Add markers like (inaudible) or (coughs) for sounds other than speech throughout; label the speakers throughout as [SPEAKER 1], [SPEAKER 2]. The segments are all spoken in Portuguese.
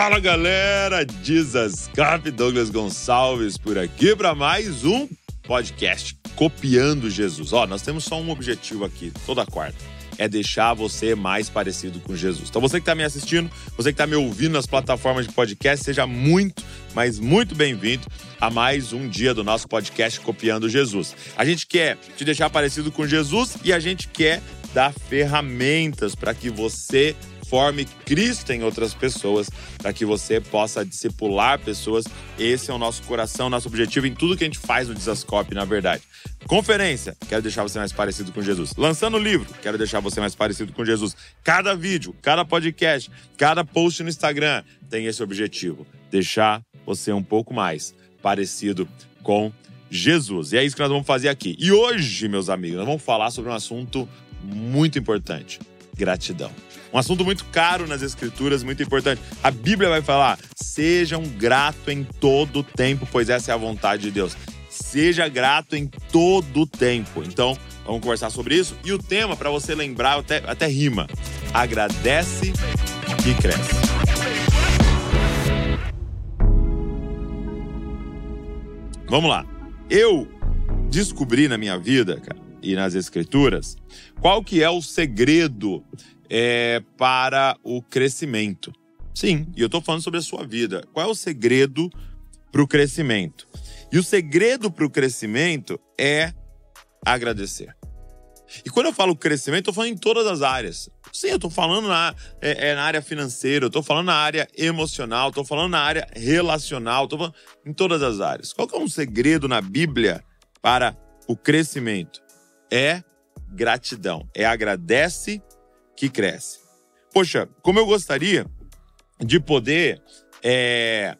[SPEAKER 1] Fala galera, Dizascap, Douglas Gonçalves por aqui para mais um podcast Copiando Jesus. Ó, nós temos só um objetivo aqui, toda quarta, é deixar você mais parecido com Jesus. Então você que está me assistindo, você que está me ouvindo nas plataformas de podcast, seja muito, mas muito bem-vindo a mais um dia do nosso podcast Copiando Jesus. A gente quer te deixar parecido com Jesus e a gente quer dar ferramentas para que você forme Cristo em outras pessoas, para que você possa discipular pessoas. Esse é o nosso coração, nosso objetivo em tudo que a gente faz no Desascope, na verdade. Conferência, quero deixar você mais parecido com Jesus. Lançando livro, quero deixar você mais parecido com Jesus. Cada vídeo, cada podcast, cada post no Instagram tem esse objetivo: deixar você um pouco mais parecido com Jesus. E é isso que nós vamos fazer aqui. E hoje, meus amigos, nós vamos falar sobre um assunto muito importante: gratidão. Um assunto muito caro nas escrituras, muito importante. A Bíblia vai falar: sejam grato em todo tempo, pois essa é a vontade de Deus. Seja grato em todo tempo. Então, vamos conversar sobre isso. E o tema, para você lembrar, até, até rima: agradece e cresce. Vamos lá. Eu descobri na minha vida, cara, e nas escrituras, qual que é o segredo é, para o crescimento. Sim, e eu estou falando sobre a sua vida. Qual é o segredo para o crescimento? E o segredo para o crescimento é agradecer. E quando eu falo crescimento, eu falando em todas as áreas. Sim, eu estou falando na, é, é, na área financeira, eu estou falando na área emocional, estou falando na área relacional, estou falando em todas as áreas. Qual que é um segredo na Bíblia para o crescimento? É gratidão. É agradece que cresce. Poxa, como eu gostaria de poder é,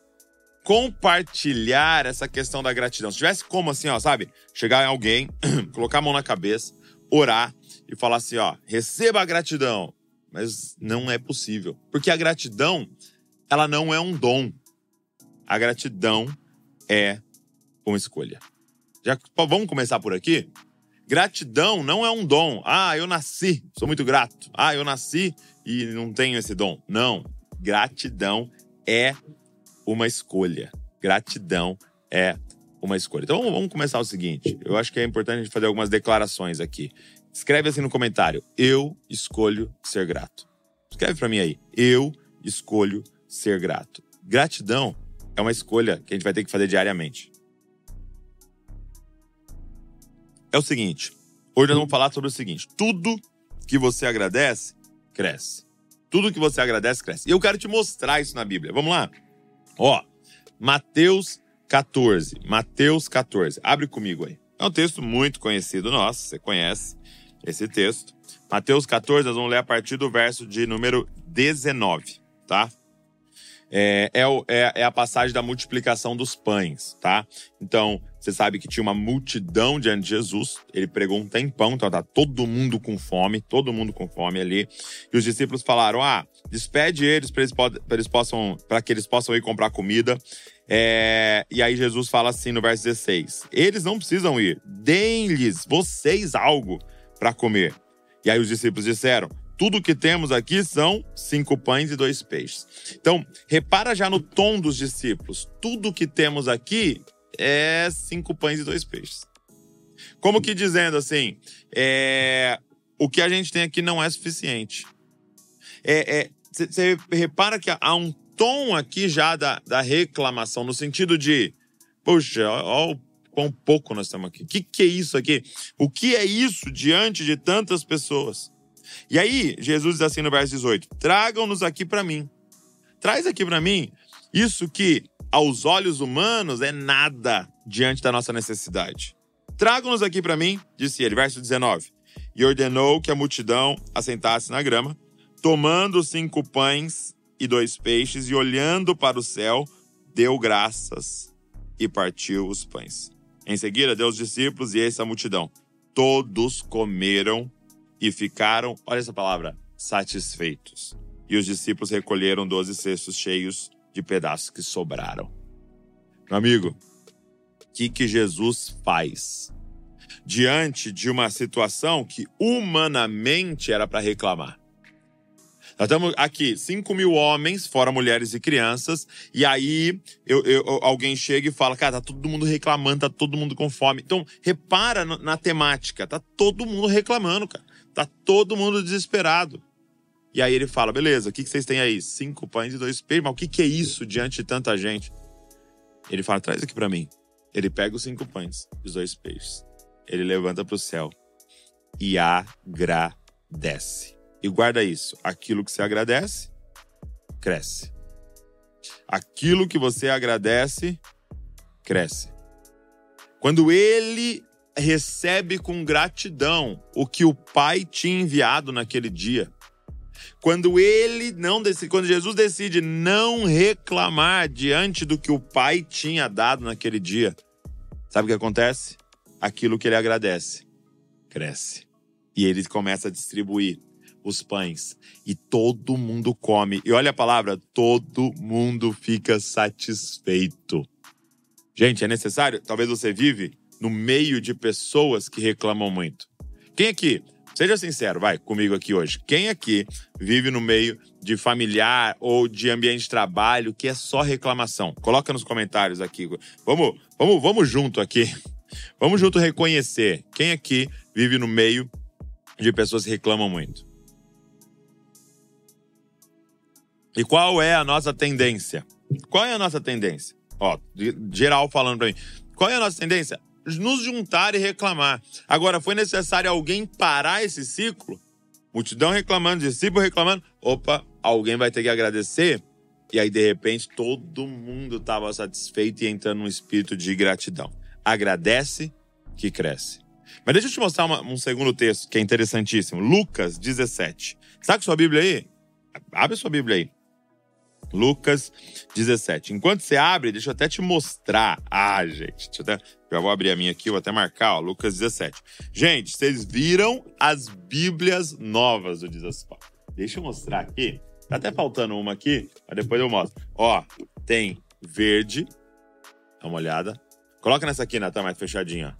[SPEAKER 1] compartilhar essa questão da gratidão. Se tivesse como assim, ó, sabe? Chegar em alguém, (clears throat) colocar a mão na cabeça, orar e falar assim, ó, receba a gratidão. Mas não é possível. Porque a gratidão, ela não é um dom. A gratidão é uma escolha. Já vamos começar por aqui? Gratidão não é um dom. Ah, eu nasci, sou muito grato. Ah, eu nasci e não tenho esse dom. Não. Gratidão é uma escolha. Gratidão é uma escolha. Então vamos começar o seguinte. Eu acho que é importante a gente fazer algumas declarações aqui. Escreve assim no comentário: Eu escolho ser grato. Escreve para mim aí: Eu escolho ser grato. Gratidão é uma escolha que a gente vai ter que fazer diariamente. É o seguinte: hoje nós vamos falar sobre o seguinte: tudo que você agradece, cresce. Tudo que você agradece, cresce. E eu quero te mostrar isso na Bíblia. Vamos lá? Ó, Mateus 14. Mateus 14. Abre comigo aí. É um texto muito conhecido nosso, você conhece esse texto. Mateus 14, nós vamos ler a partir do verso de número 19, tá? é, é, é, é, a passagem da multiplicação dos pães, tá? Então, você sabe que tinha uma multidão diante de Jesus, ele pregou um tempão, então tá todo mundo com fome, todo mundo com fome ali. E os discípulos falaram: ah, despede eles para eles, eles, possam, para que eles possam ir comprar comida. É, e aí Jesus fala assim no verso 16: Eles não precisam ir, deem-lhes vocês algo para comer. E aí os discípulos disseram: tudo que temos aqui são cinco pães e dois peixes. Então, repara já no tom dos discípulos. Tudo que temos aqui é cinco pães e dois peixes. Como que dizendo assim, é, o que a gente tem aqui não é suficiente. Você é, repara que há um tom aqui já da, da reclamação, no sentido de, poxa, olha o quão pouco nós estamos aqui. O que, que é isso aqui? O que é isso diante de tantas pessoas? E aí, Jesus diz assim no verso 18: Tragam-nos aqui para mim. Traz aqui para mim isso que aos olhos humanos é nada diante da nossa necessidade. Tragam-nos aqui para mim, disse ele, verso 19. E ordenou que a multidão assentasse na grama, tomando cinco pães e dois peixes, e olhando para o céu, deu graças e partiu os pães. Em seguida, deu os discípulos e essa multidão. Todos comeram e ficaram, olha essa palavra, satisfeitos. E os discípulos recolheram doze cestos cheios de pedaços que sobraram. Meu amigo, o que, que Jesus faz? Diante de uma situação que humanamente era para reclamar. Nós estamos aqui, 5 mil homens, fora mulheres e crianças, e aí eu, eu, alguém chega e fala, cara, tá todo mundo reclamando, tá todo mundo com fome. Então, repara na temática, tá todo mundo reclamando, cara. Tá todo mundo desesperado. E aí ele fala, beleza, o que, que vocês têm aí? Cinco pães e dois peixes, mas o que, que é isso diante de tanta gente? Ele fala, traz aqui para mim. Ele pega os cinco pães e os dois peixes. Ele levanta para o céu e agradece. E guarda isso: aquilo que você agradece, cresce. Aquilo que você agradece, cresce. Quando ele recebe com gratidão o que o Pai tinha enviado naquele dia, quando ele não decide, quando Jesus decide não reclamar diante do que o Pai tinha dado naquele dia, sabe o que acontece? Aquilo que ele agradece cresce. E ele começa a distribuir os pães e todo mundo come. E olha a palavra, todo mundo fica satisfeito. Gente, é necessário? Talvez você vive no meio de pessoas que reclamam muito. Quem aqui, seja sincero, vai comigo aqui hoje. Quem aqui vive no meio de familiar ou de ambiente de trabalho que é só reclamação? Coloca nos comentários aqui. Vamos, vamos, vamos junto aqui. (laughs) Vamos junto reconhecer quem aqui vive no meio de pessoas que reclamam muito. E qual é a nossa tendência? Qual é a nossa tendência? Ó, geral falando para mim. Qual é a nossa tendência? Nos juntar e reclamar. Agora, foi necessário alguém parar esse ciclo? Multidão reclamando, discípulo reclamando. Opa, alguém vai ter que agradecer? E aí, de repente, todo mundo estava satisfeito e entrando num espírito de gratidão. Agradece que cresce. Mas deixa eu te mostrar uma, um segundo texto que é interessantíssimo. Lucas 17. Está com sua Bíblia aí? Abre sua Bíblia aí. Lucas 17. Enquanto você abre, deixa eu até te mostrar. Ah, gente, deixa eu até, já vou abrir a minha aqui, vou até marcar, ó, Lucas 17. Gente, vocês viram as Bíblias novas do Desascope. Deixa eu mostrar aqui. Tá até faltando uma aqui, mas depois eu mostro. Ó, tem verde. Dá uma olhada. Coloca nessa aqui, Natan, mais fechadinha.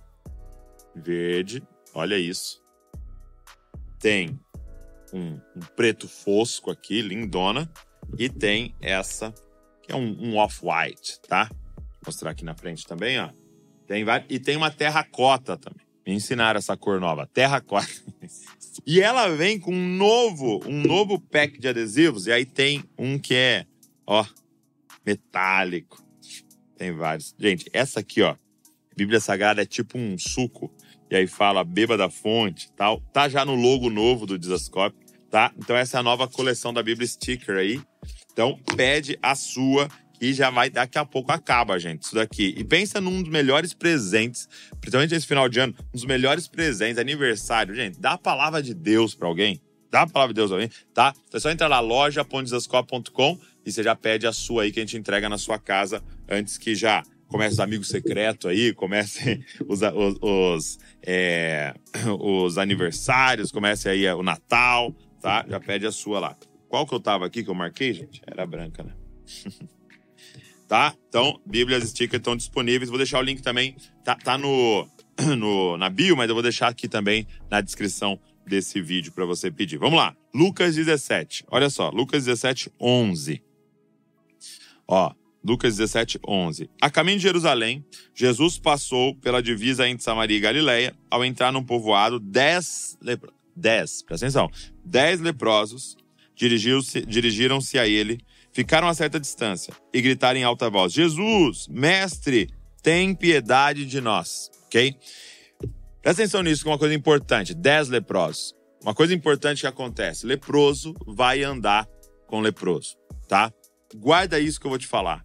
[SPEAKER 1] Verde. Olha isso. Tem um, um preto fosco aqui, lindona. E tem essa, que é um, um off-white, tá? Vou mostrar aqui na frente também, ó. Tem, e tem uma terracota também. Me ensinaram essa cor nova, terracota. (laughs) e ela vem com um novo, um novo pack de adesivos. E aí tem um que é, ó, metálico. Tem vários. Gente, essa aqui, ó, Bíblia Sagrada é tipo um suco. E aí fala beba da fonte tal. Tá já no logo novo do Dizascope, tá? Então essa é a nova coleção da Bíblia Sticker aí. Então, pede a sua e já vai, daqui a pouco acaba, gente, isso daqui. E pensa num dos melhores presentes, principalmente esse final de ano, um dos melhores presentes, aniversário. Gente, dá a palavra de Deus para alguém. Dá a palavra de Deus pra alguém, tá? Então é só entrar lá, loja.desascope.com e você já pede a sua aí que a gente entrega na sua casa antes que já comece os amigos secretos aí, comece (laughs) os, os, os, é, (coughs) os aniversários, comece aí o Natal, tá? Já pede a sua lá. Qual que eu tava aqui que eu marquei, gente? Era branca, né? (laughs) tá? Então, Bíblias stickers estão disponíveis. Vou deixar o link também. Tá, tá no, (clears throat) no, na bio, mas eu vou deixar aqui também na descrição desse vídeo para você pedir. Vamos lá. Lucas 17. Olha só. Lucas 17, 11. Ó. Lucas 17, 11. A caminho de Jerusalém, Jesus passou pela divisa entre Samaria e Galiléia. Ao entrar num povoado, dez, lepro... dez, presta atenção, dez leprosos dirigiram-se a ele, ficaram a certa distância e gritaram em alta voz: Jesus, mestre, tem piedade de nós. Ok? Presta atenção nisso, que é uma coisa importante: dez leprosos. Uma coisa importante que acontece: leproso vai andar com leproso, tá? Guarda isso que eu vou te falar.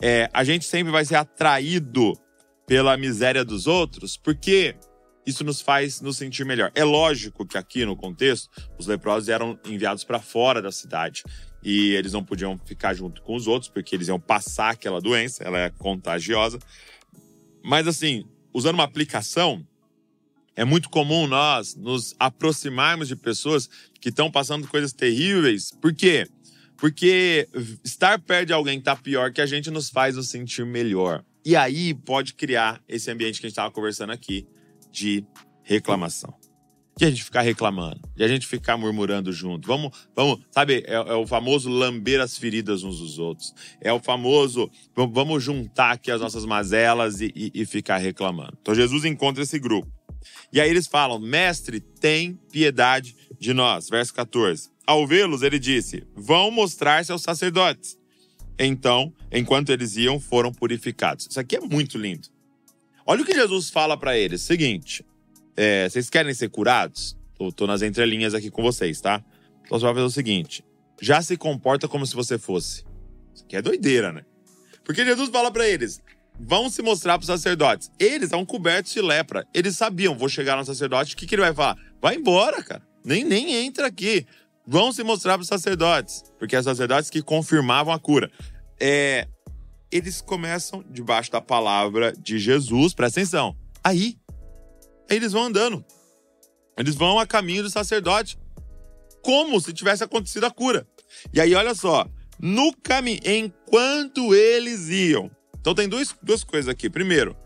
[SPEAKER 1] É, a gente sempre vai ser atraído pela miséria dos outros, porque isso nos faz nos sentir melhor. É lógico que aqui no contexto, os leprosos eram enviados para fora da cidade e eles não podiam ficar junto com os outros porque eles iam passar aquela doença, ela é contagiosa. Mas assim, usando uma aplicação, é muito comum nós nos aproximarmos de pessoas que estão passando coisas terríveis. Por quê? Porque estar perto de alguém que está pior que a gente nos faz nos sentir melhor. E aí pode criar esse ambiente que a gente estava conversando aqui, de reclamação. De a gente ficar reclamando, de a gente ficar murmurando junto. Vamos, vamos, sabe, é, é, o famoso lamber as feridas uns dos outros. É o famoso, vamos juntar aqui as nossas mazelas e, e, e ficar reclamando. Então Jesus encontra esse grupo. E aí eles falam: Mestre, tem piedade de nós. Verso 14. Ao vê-los, ele disse: Vão mostrar-se aos sacerdotes. Então, enquanto eles iam, foram purificados. Isso aqui é muito lindo. Olha o que Jesus fala para eles: seguinte, é, vocês querem ser curados? Tô, tô, nas entrelinhas aqui com vocês, tá? Então você vai fazer o seguinte: já se comporta como se você fosse. Isso aqui é doideira, né? Porque Jesus fala para eles: vão se mostrar para os sacerdotes. Eles estão cobertos de lepra. Eles sabiam, vou chegar no sacerdote, o que, que ele vai falar? Vai embora, cara. Nem, nem entra aqui. Vão se mostrar para os sacerdotes, porque é os sacerdotes que confirmavam a cura. É, eles começam debaixo da palavra de Jesus, presta atenção. Aí eles vão andando. Eles vão a caminho do sacerdote, como se tivesse acontecido a cura. E aí, olha só, no caminho, enquanto eles iam, então tem duas, duas coisas aqui. Primeiro,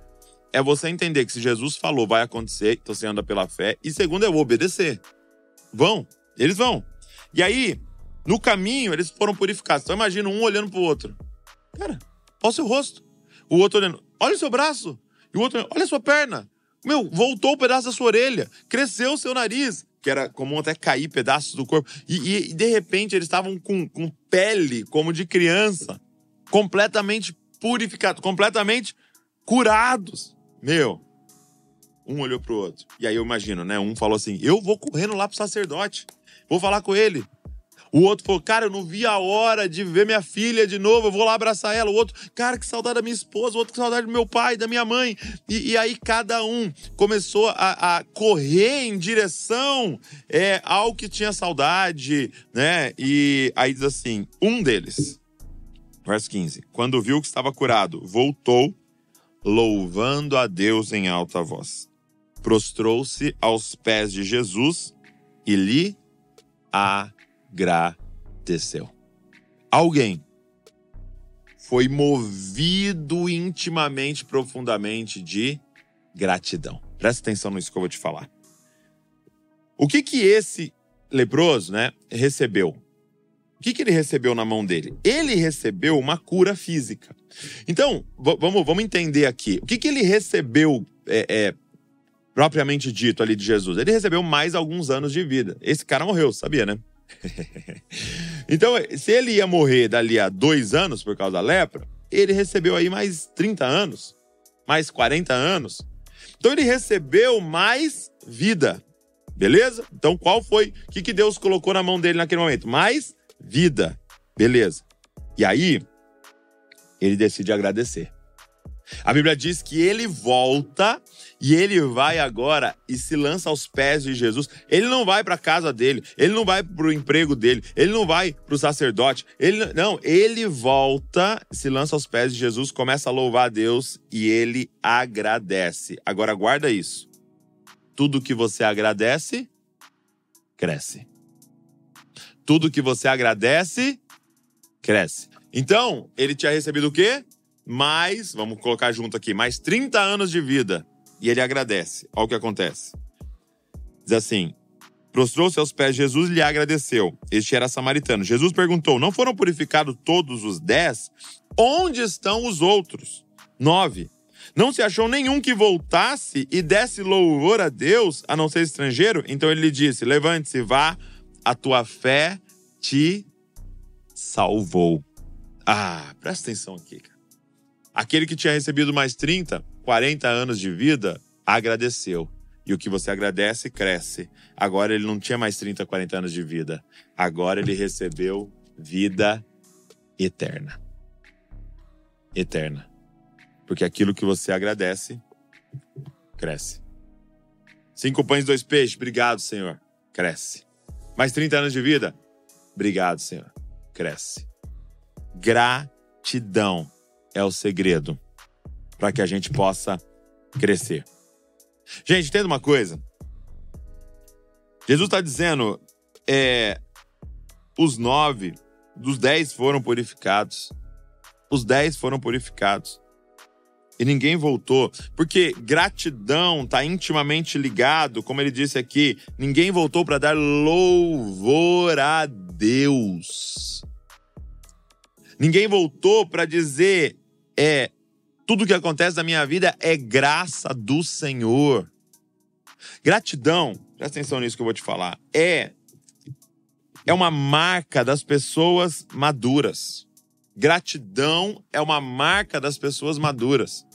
[SPEAKER 1] é você entender que se Jesus falou vai acontecer, então você anda pela fé. E segundo, é obedecer. Vão, eles vão. E aí, no caminho, eles foram purificados. Então imagina um olhando pro outro. Cara, olha o seu rosto. O outro olhando, olha o seu braço. E o outro, olha a sua perna. Meu, voltou o um pedaço da sua orelha. Cresceu o seu nariz. Que era comum até cair pedaços do corpo. E, e, de repente eles estavam com, com pele como de criança. Completamente purificados, completamente curados. Meu, um olhou pro outro. E aí eu imagino, né? Um falou assim: Eu vou correndo lá pro sacerdote, vou falar com ele. O outro falou, cara, eu não vi a hora de ver minha filha de novo, eu vou lá abraçar ela. O outro, cara, que saudade da minha esposa. O outro, que saudade do meu pai, da minha mãe. E, e aí cada um começou a, a correr em direção é, ao que tinha saudade, né? E aí diz assim: um deles, Verso 15: Quando viu que estava curado, voltou, louvando a Deus em alta voz. Prostrou-se aos pés de Jesus e lhe agradeceu. Alguém foi movido intimamente, profundamente de gratidão. Presta atenção nisso que eu vou te falar. O que que esse leproso, né, recebeu? O que, que ele recebeu na mão dele? Ele recebeu uma cura física. Então, vamos, vamos entender aqui. O que, que ele recebeu é, é, propriamente dito ali de Jesus? Ele recebeu mais alguns anos de vida. Esse cara morreu, sabia, né? (laughs) então, se ele ia morrer dali a dois anos por causa da lepra, ele recebeu aí mais 30 anos, mais 40 anos. Então, ele recebeu mais vida. Beleza? Então, qual foi? O que, que Deus colocou na mão dele naquele momento? Mais vida. Beleza. E aí, ele decide agradecer. A Bíblia diz que ele volta e ele vai agora e se lança aos pés de Jesus. Ele não vai para a casa dele, ele não vai para o emprego dele, ele não vai para o sacerdote. Ele não, ele volta, se lança aos pés de Jesus, começa a louvar a Deus e ele agradece. Agora guarda isso. Tudo que você agradece cresce tudo que você agradece, cresce. Então, ele tinha recebido o quê? Mais, vamos colocar junto aqui, mais 30 anos de vida. E ele agradece. Olha o que acontece. Diz assim: prostrou-se aos pés de Jesus e lhe agradeceu. Este era samaritano. Jesus perguntou: Não foram purificados todos os dez? Onde estão os outros? Nove. Não se achou nenhum que voltasse e desse louvor a Deus, a não ser estrangeiro? Então ele lhe disse: Levante-se, vá a tua fé te salvou. Ah, presta atenção aqui, cara. Aquele que tinha recebido mais 30, 40 anos de vida, agradeceu. E o que você agradece, cresce. Agora ele não tinha mais 30, 40 anos de vida. Agora ele recebeu vida eterna. Eterna. Porque aquilo que você agradece, cresce. Cinco pães, dois peixes. Obrigado, Senhor. Cresce. Mais 30 anos de vida? Obrigado, Senhor. Cresce. Gratidão é o segredo para que a gente possa crescer. Gente, entenda uma coisa. Jesus está dizendo: é, os nove dos dez foram purificados. Os dez foram purificados. e ninguém voltou. Porque gratidão está intimamente ligado, como ele disse aqui, ninguém voltou para dar louvor a Deus. Ninguém voltou para dizer é tudo que acontece na minha vida é graça do Senhor. Gratidão, presta atenção nisso que eu vou te falar, é é uma marca das pessoas maduras. Gratidão é uma marca das pessoas maduras.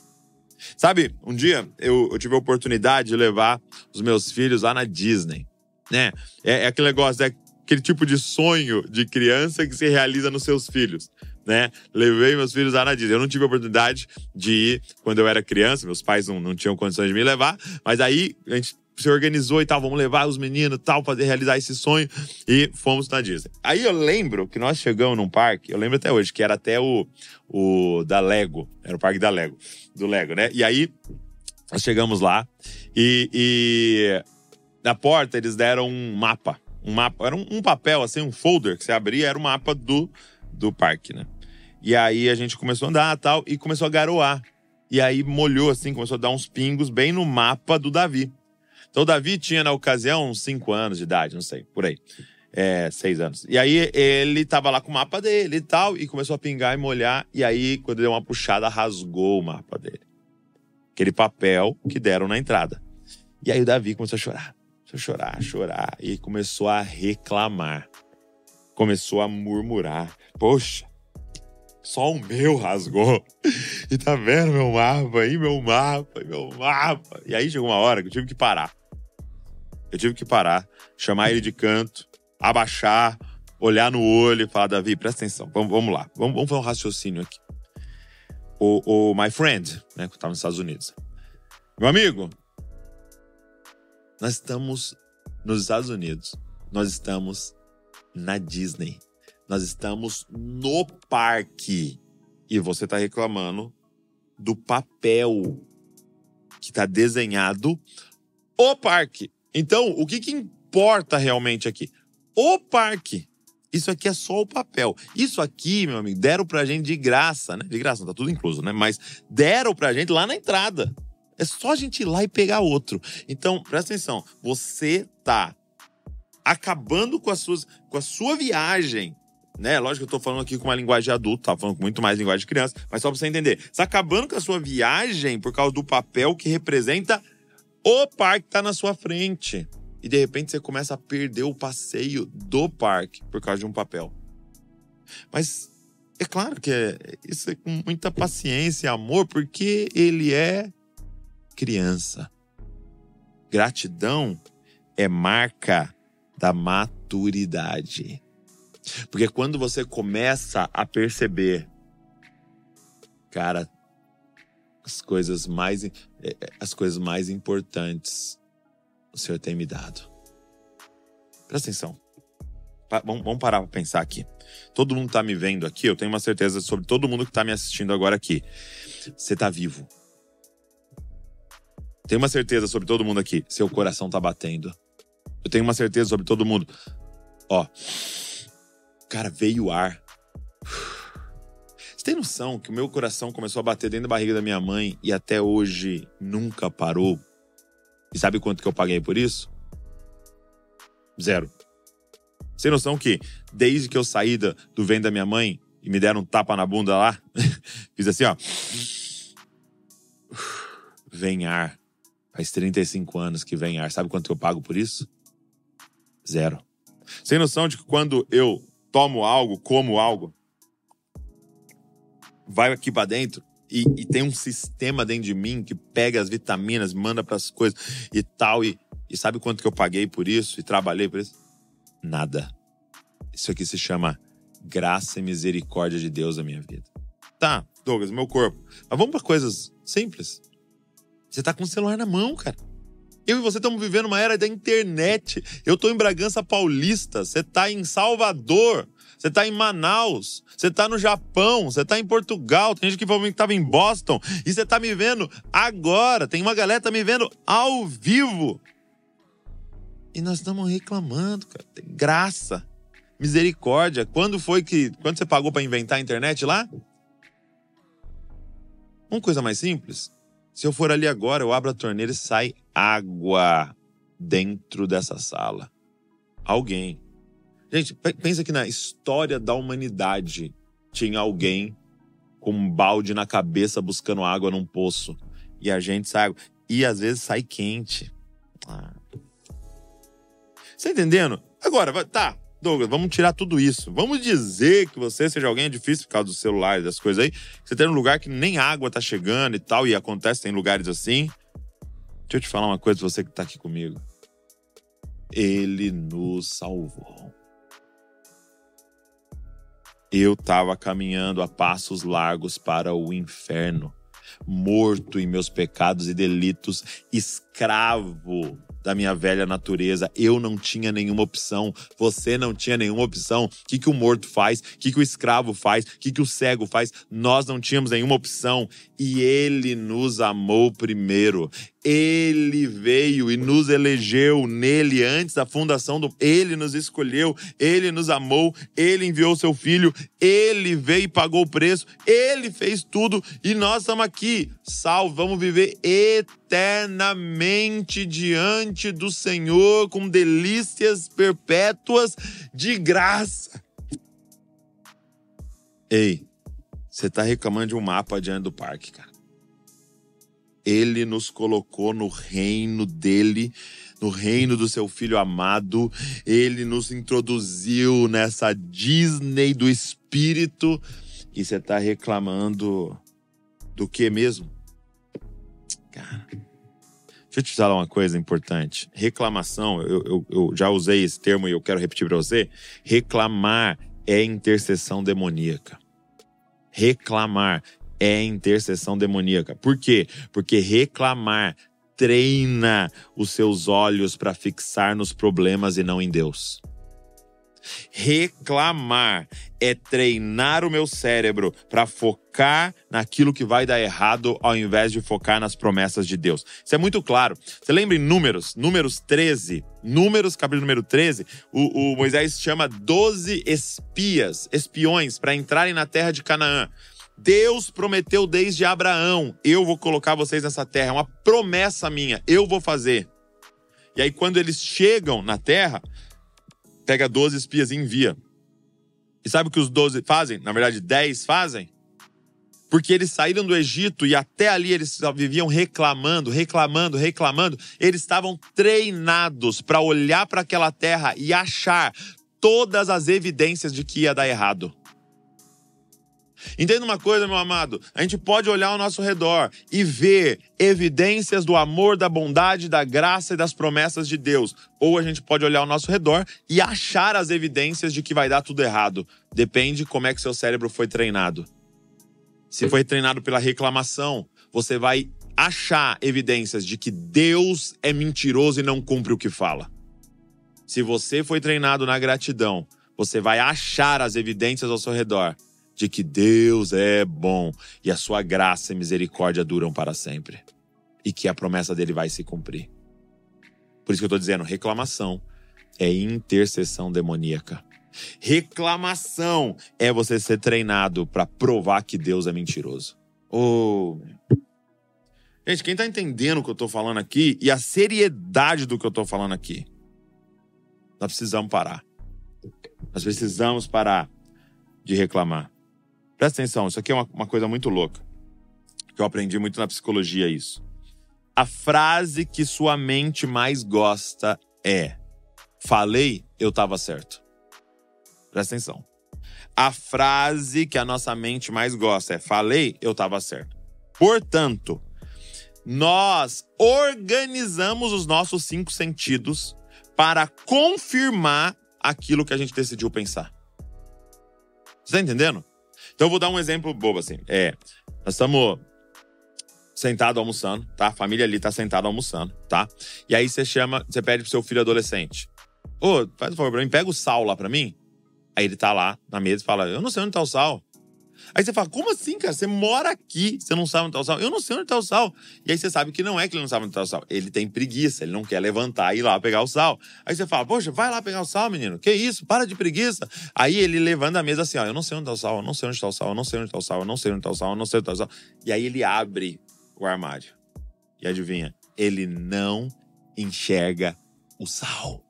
[SPEAKER 1] Sabe, um dia eu, eu, tive a oportunidade de levar os meus filhos lá na Disney. Né? É, é aquele negócio, é aquele tipo de sonho de criança que se realiza nos seus filhos. Né? Levei meus filhos na Disney. Eu não tive a oportunidade de ir quando eu era criança, meus pais não, não tinham condições de me levar, mas aí a gente se organizou e tal, vamos levar os meninos tal, fazer realizar esse sonho. E fomos na Disney. Aí eu lembro que nós chegamos num parque, eu lembro até hoje, que era até o, o da Lego. Era o parque da Lego, do Lego, né? E aí nós chegamos lá e, e na porta eles deram um mapa. Um mapa, era um, um papel, assim, um folder que você abria, era o um mapa do, do parque, né? E aí a gente começou a andar tal, e começou a garoar. E aí molhou, assim, começou a dar uns pingos bem no mapa do Davi. Então, o Davi tinha, na ocasião, uns 5 anos de idade, não sei, por aí. É, seis anos. E aí ele tava lá com o mapa dele e tal, e começou a pingar e molhar. E aí, quando deu uma puxada, rasgou o mapa dele. Aquele papel que deram na entrada. E aí o Davi começou a chorar. Começou a chorar, chorar. E começou a reclamar. Começou a murmurar. Poxa, só o meu rasgou. E tá vendo meu mapa aí, meu mapa, meu mapa. E aí chegou uma hora que eu tive que parar. Eu tive que parar, chamar ele de canto, abaixar, olhar no olho e falar: Davi, presta atenção, vamos, vamos lá, vamos, vamos fazer um raciocínio aqui. O, o My Friend, né, que estava nos Estados Unidos. Meu amigo, nós estamos nos Estados Unidos, nós estamos na Disney, nós estamos no parque e você está reclamando do papel que está desenhado o parque. Então, o que, que importa realmente aqui? O parque. Isso aqui é só o papel. Isso aqui, meu amigo, deram pra gente de graça, né? De graça, tá tudo incluso, né? Mas deram pra gente lá na entrada. É só a gente ir lá e pegar outro. Então, presta atenção. Você tá acabando com, as suas, com a sua viagem né? Lógico que eu tô falando aqui com uma linguagem de adulto, tá falando com muito mais linguagem de criança, mas só pra você entender. Você tá acabando com a sua viagem por causa do papel que representa o parque que tá na sua frente. E de repente você começa a perder o passeio do parque por causa de um papel. Mas é claro que é, isso é com muita paciência e amor, porque ele é criança. Gratidão é marca da maturidade. Porque quando você começa a perceber, cara, as coisas mais é, é, as coisas mais importantes o Senhor tem me dado. Presta atenção. Vamos parar para pensar aqui. Todo mundo está me vendo aqui, eu tenho uma certeza sobre todo mundo que está me assistindo agora aqui. Você está vivo. Tenho uma certeza sobre todo mundo aqui. Seu coração está batendo. Eu tenho uma certeza sobre todo mundo. Ó, Cara, veio ar. Você tem noção que o meu coração começou a bater dentro da barriga da minha mãe e até hoje nunca parou? E sabe quanto que eu paguei por isso? Zero. Você tem noção que desde que eu saí do, ventre da minha mãe e me deram um tapa na bunda lá, (laughs) fiz assim, ó. Vem ar. Faz 35 anos que vem ar. Sabe quanto que eu pago por isso? Zero. Sem noção de que quando eu tomo algo, como algo, vai aqui para dentro e, e, tem um sistema dentro de mim que pega as vitaminas, manda para as coisas e tal. E, e sabe quanto que eu paguei por isso e trabalhei por isso? Nada. Isso aqui se chama graça e misericórdia de Deus na minha vida. Tá, Douglas, meu corpo. Mas vamos para coisas simples. Você tá com o celular na mão, cara. Eu e você estamos vivendo uma era da internet. Eu estou em Bragança Paulista, você está em Salvador, você está em Manaus, você está no Japão, você está em Portugal, tem gente que falou que estava em Boston, e você está me vendo agora. Tem uma galera que tá me vendo ao vivo. E nós estamos reclamando, cara. Graça, misericórdia. Quando foi que. Quando você pagou para inventar a internet lá? Uma coisa mais simples. Se eu for ali agora, eu abro a torneira e sai água dentro dessa sala. Alguém. Gente, pensa que na história da humanidade tinha alguém com um balde na cabeça buscando água num poço. E a gente sai água. E às vezes sai quente. Ah. Tá entendendo? Agora, tá, Douglas, vamos tirar tudo isso. Vamos dizer que você seja alguém é difícil por causa do celular e das coisas aí. Você tem um lugar que nem água tá chegando e tal, e acontece, tem lugares assim. Deixa eu te falar uma coisa, você que tá aqui comigo. Ele nos salvou. Eu tava caminhando a passos largos para o inferno, morto em meus pecados e delitos, escravo da minha velha natureza. Eu não tinha nenhuma opção. Você não tinha nenhuma opção. O que, que o morto faz? O que, que o escravo faz? O que, que o cego faz? Nós não tínhamos nenhuma opção. E ele nos amou primeiro. Ele veio e nos elegeu nele antes da fundação do. Ele nos escolheu, ele nos amou, ele enviou seu filho, ele veio e pagou o preço, ele fez tudo e nós estamos aqui, salvos, vamos viver eternamente diante do Senhor com delícias perpétuas de graça. Ei, você está reclamando de um mapa diante do parque, cara. Ele nos colocou no reino dele, no reino do seu filho amado. Ele nos introduziu nessa Disney do espírito. E você está reclamando do que mesmo? Cara. Deixa eu te falar uma coisa importante. Reclamação, eu, eu, eu já usei esse termo e eu quero repetir para você. Reclamar é intercessão demoníaca. Reclamar é intercessão demoníaca. Por quê? Porque reclamar treina os seus olhos para fixar nos problemas e não em Deus. Reclamar é treinar o meu cérebro para focar naquilo que vai dar errado ao invés de focar nas promessas de Deus. Isso é muito claro. Você lembra em Números, Números 13, Números, capítulo número 13, o, o Moisés chama 12 espias, espiões, para entrarem na terra de Canaã. Deus prometeu desde Abraão: eu vou colocar vocês nessa terra. É uma promessa minha, eu vou fazer. E aí, quando eles chegam na terra, pega 12 espias e envia. E sabe o que os 12 fazem? Na verdade, 10 fazem? Porque eles saíram do Egito e até ali eles viviam reclamando, reclamando, reclamando. Eles estavam treinados para olhar para aquela terra e achar todas as evidências de que ia dar errado. Entenda uma coisa, meu amado: a gente pode olhar ao nosso redor e ver evidências do amor, da bondade, da graça e das promessas de Deus. Ou a gente pode olhar ao nosso redor e achar as evidências de que vai dar tudo errado. Depende como é que seu cérebro foi treinado. Se foi treinado pela reclamação, você vai achar evidências de que Deus é mentiroso e não cumpre o que fala. Se você foi treinado na gratidão, você vai achar as evidências ao seu redor de que Deus é bom e a sua graça e misericórdia duram para sempre e que a promessa dele vai se cumprir. Por isso que eu estou dizendo, reclamação é intercessão demoníaca. Reclamação é você ser treinado para provar que Deus é mentiroso. Oh. Gente, quem está entendendo o que eu estou falando aqui e a seriedade do que eu estou falando aqui, nós precisamos parar. Nós precisamos parar de reclamar. Presta atenção, isso aqui é uma, uma coisa muito louca. Que eu aprendi muito na psicologia isso. A frase que sua mente mais gosta é: Falei, eu estava certo. Presta atenção. A frase que a nossa mente mais gosta é: Falei, eu estava certo. Portanto, nós organizamos os nossos cinco sentidos para confirmar aquilo que a gente decidiu pensar. Você tá entendendo? Então eu vou dar um exemplo bobo assim. É, nós estamos sentado almoçando, tá? A família ali tá sentada almoçando, tá? E aí você chama, você pede pro seu filho adolescente: Ô, oh, faz um favor pra mim, pega o sal lá pra mim. Aí ele tá lá na mesa e fala: Eu não sei onde tá o sal. Aí você fala, como assim, cara? Você mora aqui, você não sabe onde está o sal? Eu não sei onde está o sal. E aí você sabe que não é que ele não sabe onde está o sal. Ele tem preguiça, ele não quer levantar e ir lá pegar o sal. Aí você fala, poxa, vai lá pegar o sal, menino. Que isso? Para de preguiça. Aí ele levanta a mesa assim, ó, eu não sei onde está o sal, eu não sei onde está o sal, eu não sei onde está o sal, eu não sei onde está o sal, eu não sei onde está o sal. E aí ele abre o armário. E adivinha? Ele não enxerga o sal.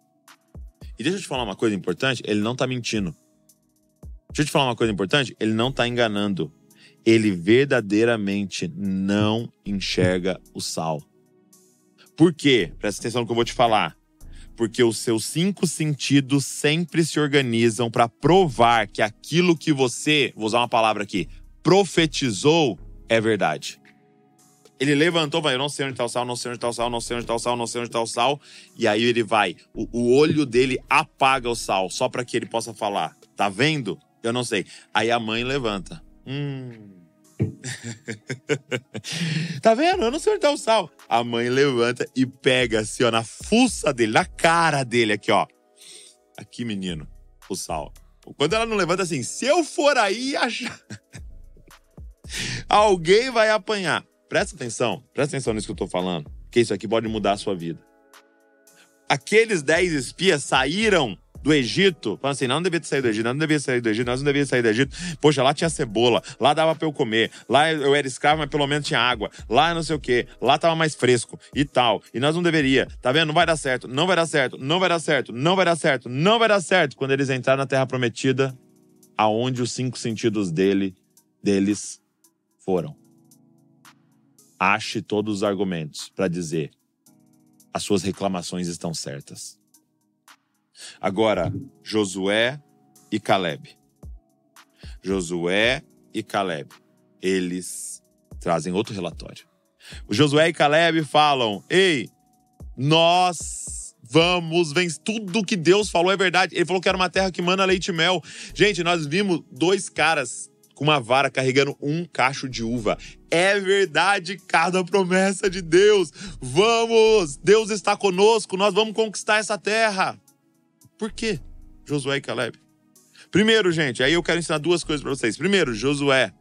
[SPEAKER 1] E deixa eu te falar uma coisa importante, ele não está mentindo. Deixa eu te falar uma coisa importante: ele não está enganando. Ele verdadeiramente não enxerga o sal. Por quê? Presta atenção no que eu vou te falar. Porque os seus cinco sentidos sempre se organizam para provar que aquilo que você, vou usar uma palavra aqui, profetizou é verdade. Ele levantou, vai, eu não sei onde está o sal, não sei onde está o sal, não sei onde está o sal, não sei onde está o sal. E aí ele vai, o, o olho dele apaga o sal, só para que ele possa falar. Tá vendo? Eu não sei. Aí a mãe levanta. Hum. (laughs) tá vendo? Eu não sei onde tá o sal. A mãe levanta e pega assim, ó, na fuça dele, na cara dele, aqui, ó. Aqui, menino, o sal. Quando ela não levanta assim, se eu for aí achar. (laughs) Alguém vai apanhar. Presta atenção, presta atenção nisso que eu tô falando, porque isso aqui pode mudar a sua vida. Aqueles dez espias saíram do Egito, falando assim, não devia ter saído do Egito, não devia sair do Egito, nós não devia sair do Egito. Poxa, lá tinha cebola, lá dava para eu comer, lá eu era escravo, mas pelo menos tinha água, lá não sei o quê, lá tava mais fresco e tal. E nós não deveria, tá vendo? Não vai dar certo, não vai dar certo, não vai dar certo, não vai dar certo, não vai dar certo. Quando eles entraram na Terra Prometida, aonde os cinco sentidos dele, deles foram. Ache todos os argumentos para dizer as suas reclamações estão certas. Agora, Josué e Caleb. Josué e Caleb. Eles trazem outro relatório. O Josué e Caleb falam: Ei, nós vamos vencer. Tudo que Deus falou é verdade. Ele falou que era uma terra que manda leite e mel. Gente, nós vimos dois caras com uma vara carregando um cacho de uva. É verdade cada promessa de Deus. Vamos! Deus está conosco, nós vamos conquistar essa terra. Por quê? Josué e Caleb. Primeiro, gente, aí eu quero ensinar duas coisas para vocês. Primeiro, Josué.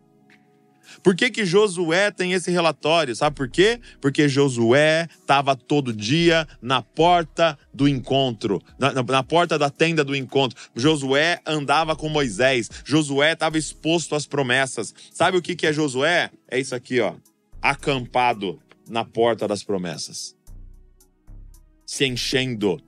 [SPEAKER 1] Por que, que Josué tem esse relatório? Sabe por quê? Porque Josué estava todo dia na porta do encontro, na, na, na, porta da tenda do encontro. Josué andava com Moisés. Josué estava exposto às promessas. Sabe o que, que é Josué? É isso aqui, ó. Acampado na porta das promessas. Se enchendo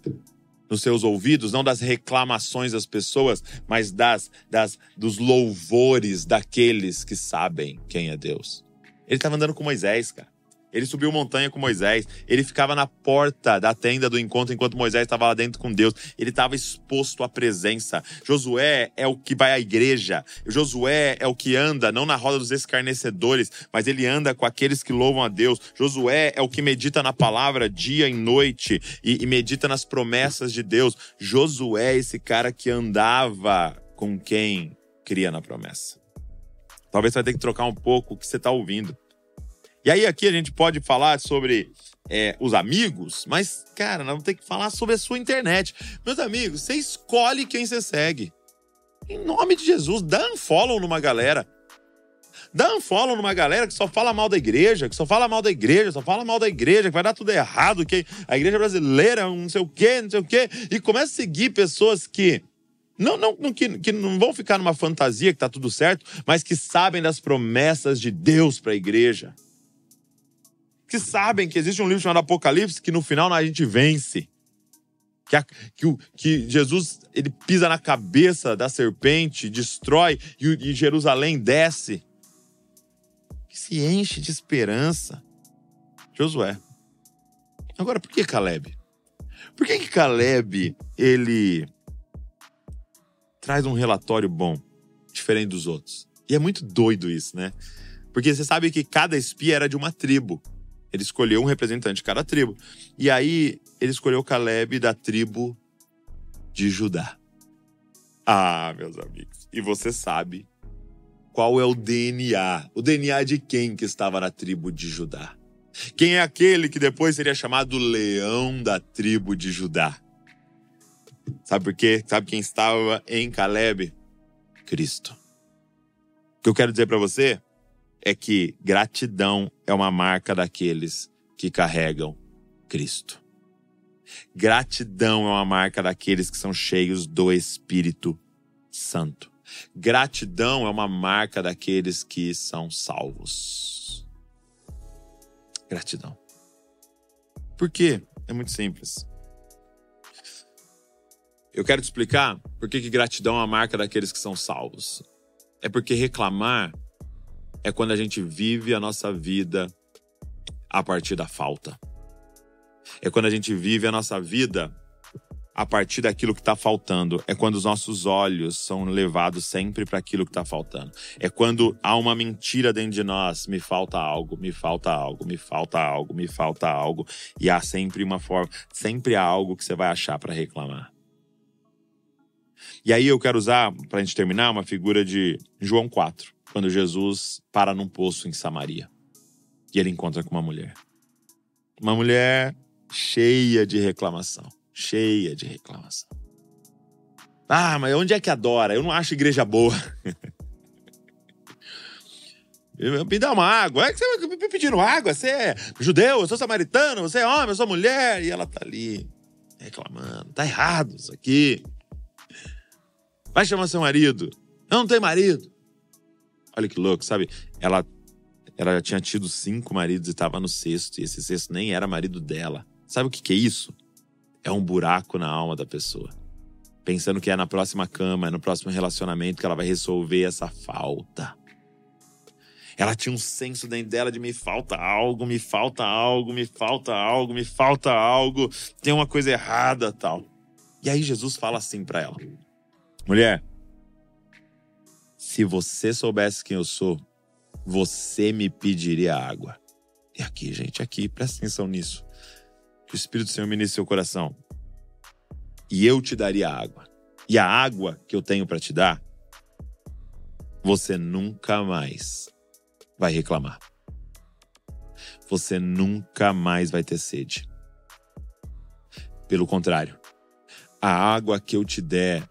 [SPEAKER 1] nos seus ouvidos, não das reclamações das pessoas, mas das, das dos louvores daqueles que sabem quem é Deus. Ele estava andando com Moisés, cara. Ele subiu montanha com Moisés. Ele ficava na porta da tenda do encontro enquanto Moisés estava lá dentro com Deus. Ele estava exposto à presença. Josué é o que vai à igreja. Josué é o que anda, não na roda dos escarnecedores, mas ele anda com aqueles que louvam a Deus. Josué é o que medita na palavra dia e noite e, e medita nas promessas de Deus. Josué é esse cara que andava com quem cria na promessa. Talvez você vai ter que trocar um pouco o que você está ouvindo. E aí aqui a gente pode falar sobre é, os amigos, mas, cara, nós vamos ter que falar sobre a sua internet. Meus amigos, você escolhe quem você segue. Em nome de Jesus, dá um follow numa galera. Dá um follow numa galera que só fala mal da igreja, que só fala mal da igreja, só fala mal da igreja, que vai dar tudo errado, que a igreja brasileira, não sei o quê, não sei o quê. E começa a seguir pessoas que não, não, não que, que, não vão ficar numa fantasia que tá tudo certo, mas que sabem das promessas de Deus para a igreja que sabem que existe um livro chamado Apocalipse que no final a gente vence. Que, a, que, que Jesus ele pisa na cabeça da serpente, destrói e, e Jerusalém desce. Que se enche de esperança. Josué. Agora, por que Caleb? Por que, que Caleb ele traz um relatório bom, diferente dos outros? E é muito doido isso, né? Porque você sabe que cada espia era de uma tribo. Ele escolheu um representante de cada tribo. E aí ele escolheu Caleb da tribo de Judá. Ah, meus amigos. E você sabe qual é o DNA? O DNA de quem que estava na tribo de Judá? Quem é aquele que depois seria chamado leão da tribo de Judá? Sabe por quê? Sabe quem estava em Caleb? Cristo. O que eu quero dizer para você é que gratidão é uma marca daqueles que carregam Cristo. Gratidão é uma marca daqueles que são cheios do Espírito Santo. Gratidão é uma marca daqueles que são salvos. Gratidão. Por quê? É muito simples. Eu quero te explicar por que, que gratidão é uma marca daqueles que são salvos. É porque reclamar é quando a gente vive a nossa vida a partir da falta. É quando a gente vive a nossa vida a partir daquilo que está faltando. É quando os nossos olhos são levados sempre para aquilo que está faltando. É quando há uma mentira dentro de nós: me falta algo, me falta algo, me falta algo, me falta algo. E há sempre uma forma, sempre há algo que você vai achar para reclamar. E aí eu quero usar, para a gente terminar, uma figura de João 4, quando Jesus para num poço em Samaria. E ele encontra com uma mulher. Uma mulher cheia de reclamação. Cheia de reclamação. Ah, mas onde é que adora? Eu não acho igreja boa. (laughs) Me dá uma água. É que você me pedindo água? Você é judeu, eu sou samaritano, você é homem, eu sou mulher. E ela tá ali reclamando. Tá errado isso aqui. Vai chamar seu marido. Eu não tenho marido. Olha que louco, sabe? Ela, ela já tinha tido cinco maridos e estava no sexto. E esse sexto nem era marido dela. Sabe o que, que é isso? É um buraco na alma da pessoa. Pensando que é na próxima cama, é no próximo relacionamento que ela vai resolver essa falta. Ela tinha um senso dentro dela de me falta algo, me falta algo, me falta algo, me falta algo, tem uma coisa errada, tal. E aí Jesus fala assim para ela: Mulher, se você soubesse quem eu sou, você me pediria água. E aqui, gente, aqui, presta atenção nisso. Que o Espírito do Senhor ministre seu coração. E eu te daria água. E a água que eu tenho para te dar, você nunca mais vai reclamar. Você nunca mais vai ter sede. Pelo contrário, a água que eu te der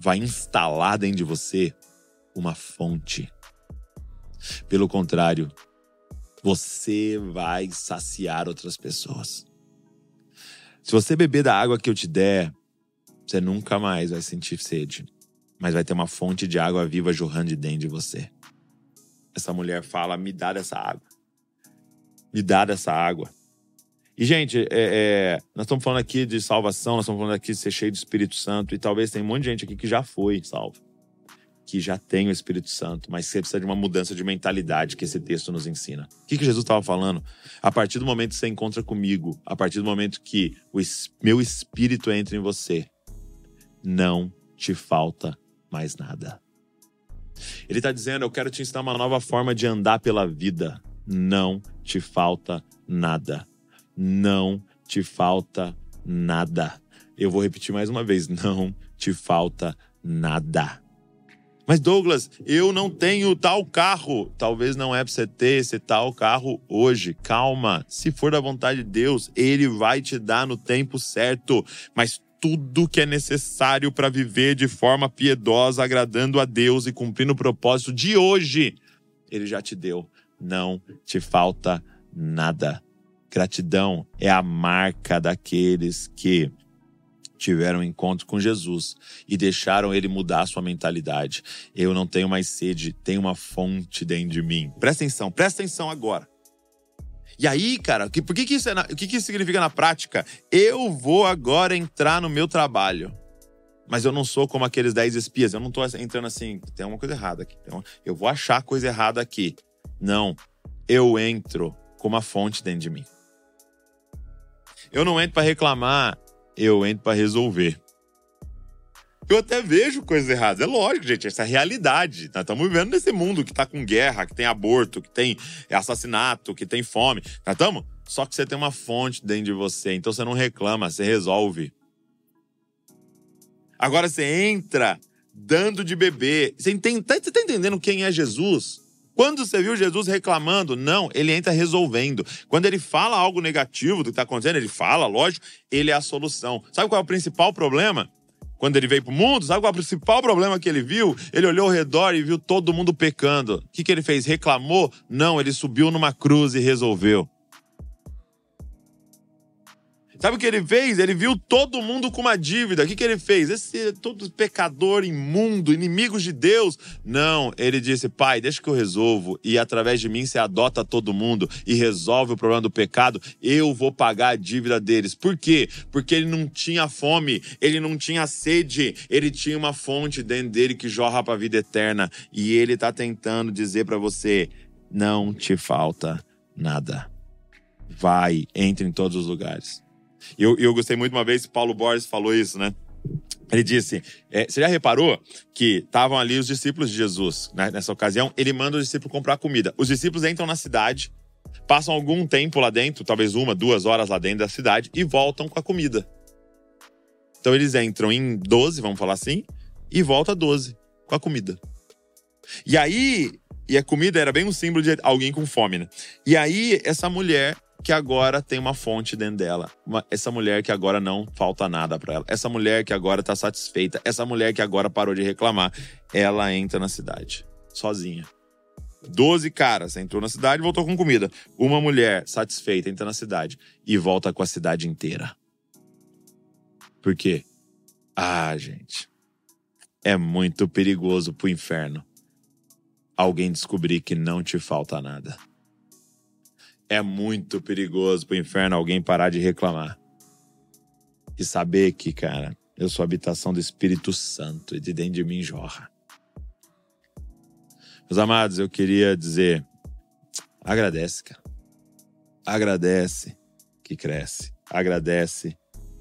[SPEAKER 1] vai instalar dentro de você uma fonte. Pelo contrário, você vai saciar outras pessoas. Se você beber da água que eu te der, você nunca mais vai sentir sede, mas vai ter uma fonte de água viva jorrando de dentro de você. Essa mulher fala: me dá dessa água. Me dá dessa água. E, gente, é, é, nós estamos falando aqui de salvação, nós estamos falando aqui de ser cheio do Espírito Santo, e talvez tem um monte de gente aqui que já foi salvo, que já tem o Espírito Santo, mas você precisa de uma mudança de mentalidade que esse texto nos ensina. O que, que Jesus estava falando? A partir do momento que você encontra comigo, a partir do momento que o meu Espírito entra em você, não te falta mais nada. Ele está dizendo: Eu quero te ensinar uma nova forma de andar pela vida. Não te falta nada não te falta nada. Eu vou repetir mais uma vez: não te falta nada. Mas Douglas, eu não tenho tal carro. Talvez não é para você ter esse tal carro hoje. Calma. Se for da vontade de Deus, ele vai te dar no tempo certo. Mas tudo que é necessário para viver de forma piedosa, agradando a Deus e cumprindo o propósito de hoje, ele já te deu. Não te falta nada. Gratidão é a marca daqueles que tiveram um encontro com Jesus e deixaram ele mudar a sua mentalidade. Eu não tenho mais sede, tem uma fonte dentro de mim. Presta atenção, presta atenção agora. E aí, cara, por que, que isso é na, o que, que isso significa na prática? Eu vou agora entrar no meu trabalho. Mas eu não sou como aqueles 10 espias. Eu não tô entrando assim, tem uma coisa errada aqui. Eu vou achar coisa errada aqui. Não. Eu entro com uma fonte dentro de mim. Eu não entro para reclamar, eu entro para resolver. Eu até vejo coisas erradas. É lógico, gente, essa é a realidade. Nós estamos vivendo nesse mundo que está com guerra, que tem aborto, que tem assassinato, que tem fome. Nós estamos? Só que você tem uma fonte dentro de você, então você não reclama, você resolve. Agora você entra dando de beber. Você, está tá, você tá entendendo quem é Jesus? Quando você viu Jesus reclamando, não, ele entra resolvendo. Quando ele fala algo negativo do que está acontecendo, ele fala, lógico, ele é a solução. Sabe qual é o principal problema? quando ele veio pro mundo, sabe qual é o principal problema que ele viu? Ele olhou ao redor e viu todo mundo pecando. O que, que ele fez? Reclamou? Não, ele subiu numa cruz e resolveu. Sabe o que ele fez? Ele viu todo mundo com uma dívida. O que, que ele fez? Esse todo pecador imundo, inimigos de Deus. Não, ele disse: Pai, deixa que eu resolvo. E através de mim você adota todo mundo e resolve o problema do pecado. Eu vou pagar a dívida deles. Por quê? Porque ele não tinha fome, ele não tinha sede, ele tinha uma fonte dentro dele que jorra para a vida eterna. E ele está tentando dizer para você: não te falta nada. Vai, entre em todos os lugares. E eu, eu gostei muito uma vez, Paulo Borges falou isso, né? Ele disse: é, Você já reparou que estavam ali os discípulos de Jesus? Né? Nessa ocasião, ele manda os discípulos comprar comida. Os discípulos entram na cidade, passam algum tempo lá dentro, talvez uma, duas horas lá dentro da cidade, e voltam com a comida. Então eles entram em 12, vamos falar assim, e volta 12 com a comida. E aí, e a comida era bem um símbolo de alguém com fome, né? E aí, essa mulher que agora tem uma fonte dentro dela. Uma, essa mulher que agora não falta nada para ela. Essa mulher que agora tá satisfeita. Essa mulher que agora parou de reclamar. Ela entra na cidade, sozinha. Doze caras entrou na cidade e voltou com comida. Uma mulher satisfeita entra na cidade e volta com a cidade inteira. Por quê? Ah, gente. É muito perigoso pro inferno alguém descobrir que não te falta nada. É muito perigoso pro inferno alguém parar de reclamar. E saber que, cara, eu sou habitação do Espírito Santo e de dentro de mim jorra. Meus amados, eu queria dizer: agradece, cara. Agradece que cresce. Agradece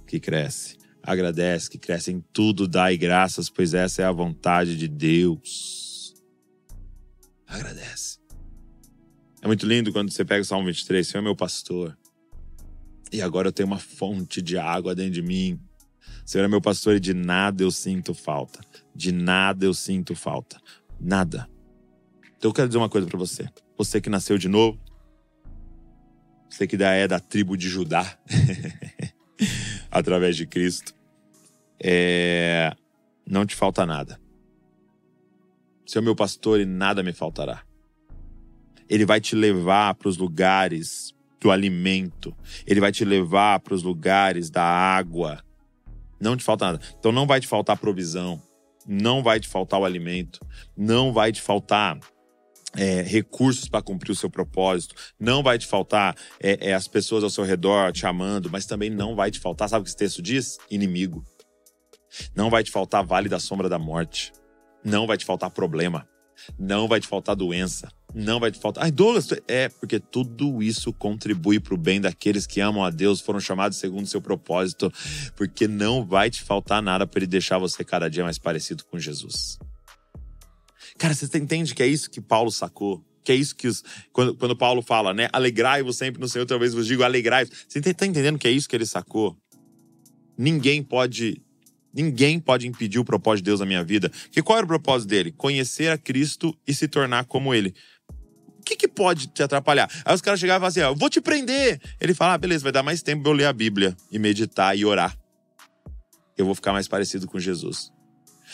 [SPEAKER 1] que cresce. Agradece que cresce em tudo, dai graças, pois essa é a vontade de Deus. Agradece. É muito lindo quando você pega o Salmo 23, Senhor é meu pastor. E agora eu tenho uma fonte de água dentro de mim. Senhor é meu pastor e de nada eu sinto falta. De nada eu sinto falta. Nada. Então eu quero dizer uma coisa para você. Você que nasceu de novo, você que é da tribo de Judá, (laughs) através de Cristo, é... não te falta nada. Senhor é meu pastor e nada me faltará. Ele vai te levar para os lugares do alimento. Ele vai te levar para os lugares da água. Não te falta nada. Então não vai te faltar provisão. Não vai te faltar o alimento. Não vai te faltar é, recursos para cumprir o seu propósito, não vai te faltar é, é, as pessoas ao seu redor te amando, mas também não vai te faltar, sabe o que esse texto diz? Inimigo. Não vai te faltar vale da sombra da morte. Não vai te faltar problema. Não vai te faltar doença. Não vai te faltar. Ai, Douglas, é porque tudo isso contribui para o bem daqueles que amam a Deus, foram chamados segundo seu propósito, porque não vai te faltar nada para ele deixar você cada dia mais parecido com Jesus. Cara, você entende que é isso que Paulo sacou? Que é isso que os. Quando, quando Paulo fala, né? Alegrai-vos sempre no Senhor, talvez vos digo, alegrai-vos. Você está entendendo que é isso que ele sacou? Ninguém pode Ninguém pode impedir o propósito de Deus na minha vida. Que qual era o propósito dele? Conhecer a Cristo e se tornar como ele. Que, que pode te atrapalhar? Aí os caras chegavam e falavam assim: eu vou te prender. Ele fala: ah, beleza, vai dar mais tempo pra eu ler a Bíblia e meditar e orar. Eu vou ficar mais parecido com Jesus.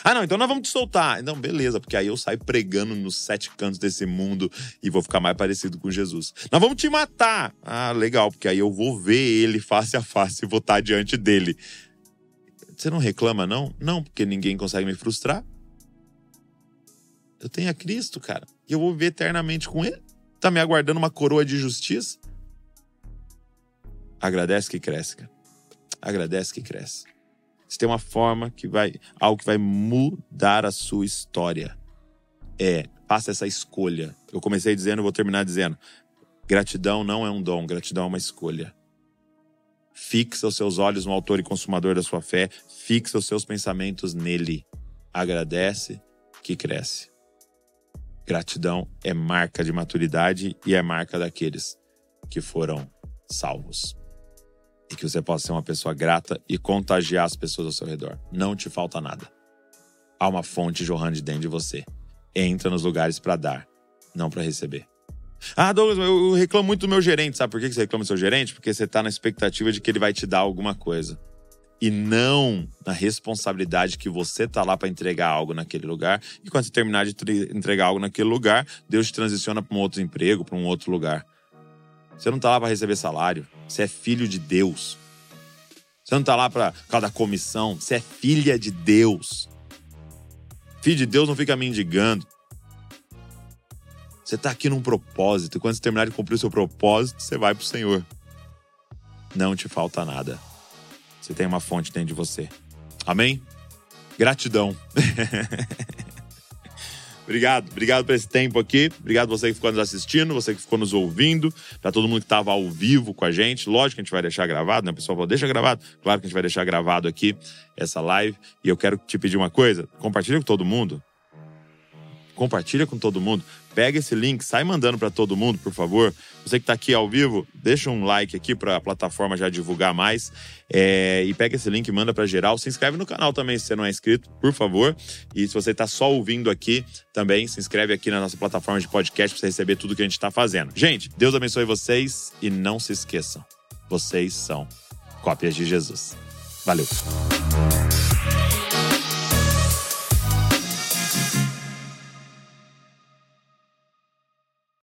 [SPEAKER 1] Ah, não, então nós vamos te soltar. Não, beleza, porque aí eu saio pregando nos sete cantos desse mundo e vou ficar mais parecido com Jesus. Nós vamos te matar. Ah, legal, porque aí eu vou ver ele face a face e vou estar diante dele. Você não reclama, não? Não, porque ninguém consegue me frustrar. Eu tenho a Cristo, cara. E eu vou viver eternamente com Ele. Tá me aguardando uma coroa de justiça. Agradece que cresce, cara. Agradece que cresce. Se tem uma forma que vai. algo que vai mudar a sua história. É, faça essa escolha. Eu comecei dizendo, vou terminar dizendo. Gratidão não é um dom, gratidão é uma escolha. Fixa os seus olhos no autor e consumador da sua fé, fixa os seus pensamentos nele. Agradece que cresce. Gratidão é marca de maturidade e é marca daqueles que foram salvos. E que você possa ser uma pessoa grata e contagiar as pessoas ao seu redor. Não te falta nada. Há uma fonte jorrando de dentro de você. Entra nos lugares para dar, não para receber. Ah, Douglas, eu reclamo muito do meu gerente. Sabe por que você reclama do seu gerente? Porque você tá na expectativa de que ele vai te dar alguma coisa. E não na responsabilidade que você tá lá para entregar algo naquele lugar. E quando você terminar de entregar algo naquele lugar, Deus te transiciona para um outro emprego, para um outro lugar. Você não tá lá para receber salário. Você é filho de Deus. Você não tá lá para causa da comissão. Você é filha de Deus. Filho de Deus não fica mendigando. Você tá aqui num propósito. E quando você terminar de cumprir o seu propósito, você vai pro Senhor. Não te falta nada. Você tem uma fonte dentro de você. Amém? Gratidão. (laughs) obrigado, obrigado por esse tempo aqui. Obrigado você que ficou nos assistindo, você que ficou nos ouvindo, para todo mundo que estava ao vivo com a gente. Lógico que a gente vai deixar gravado, né? O pessoal falou, deixa gravado. Claro que a gente vai deixar gravado aqui essa live. E eu quero te pedir uma coisa: compartilha com todo mundo. Compartilha com todo mundo. Pega esse link, sai mandando para todo mundo, por favor. Você que está aqui ao vivo, deixa um like aqui para a plataforma já divulgar mais. É, e pega esse link, manda para geral. Se inscreve no canal também, se você não é inscrito, por favor. E se você está só ouvindo aqui, também se inscreve aqui na nossa plataforma de podcast para você receber tudo que a gente está fazendo. Gente, Deus abençoe vocês e não se esqueçam, vocês são cópias de Jesus. Valeu!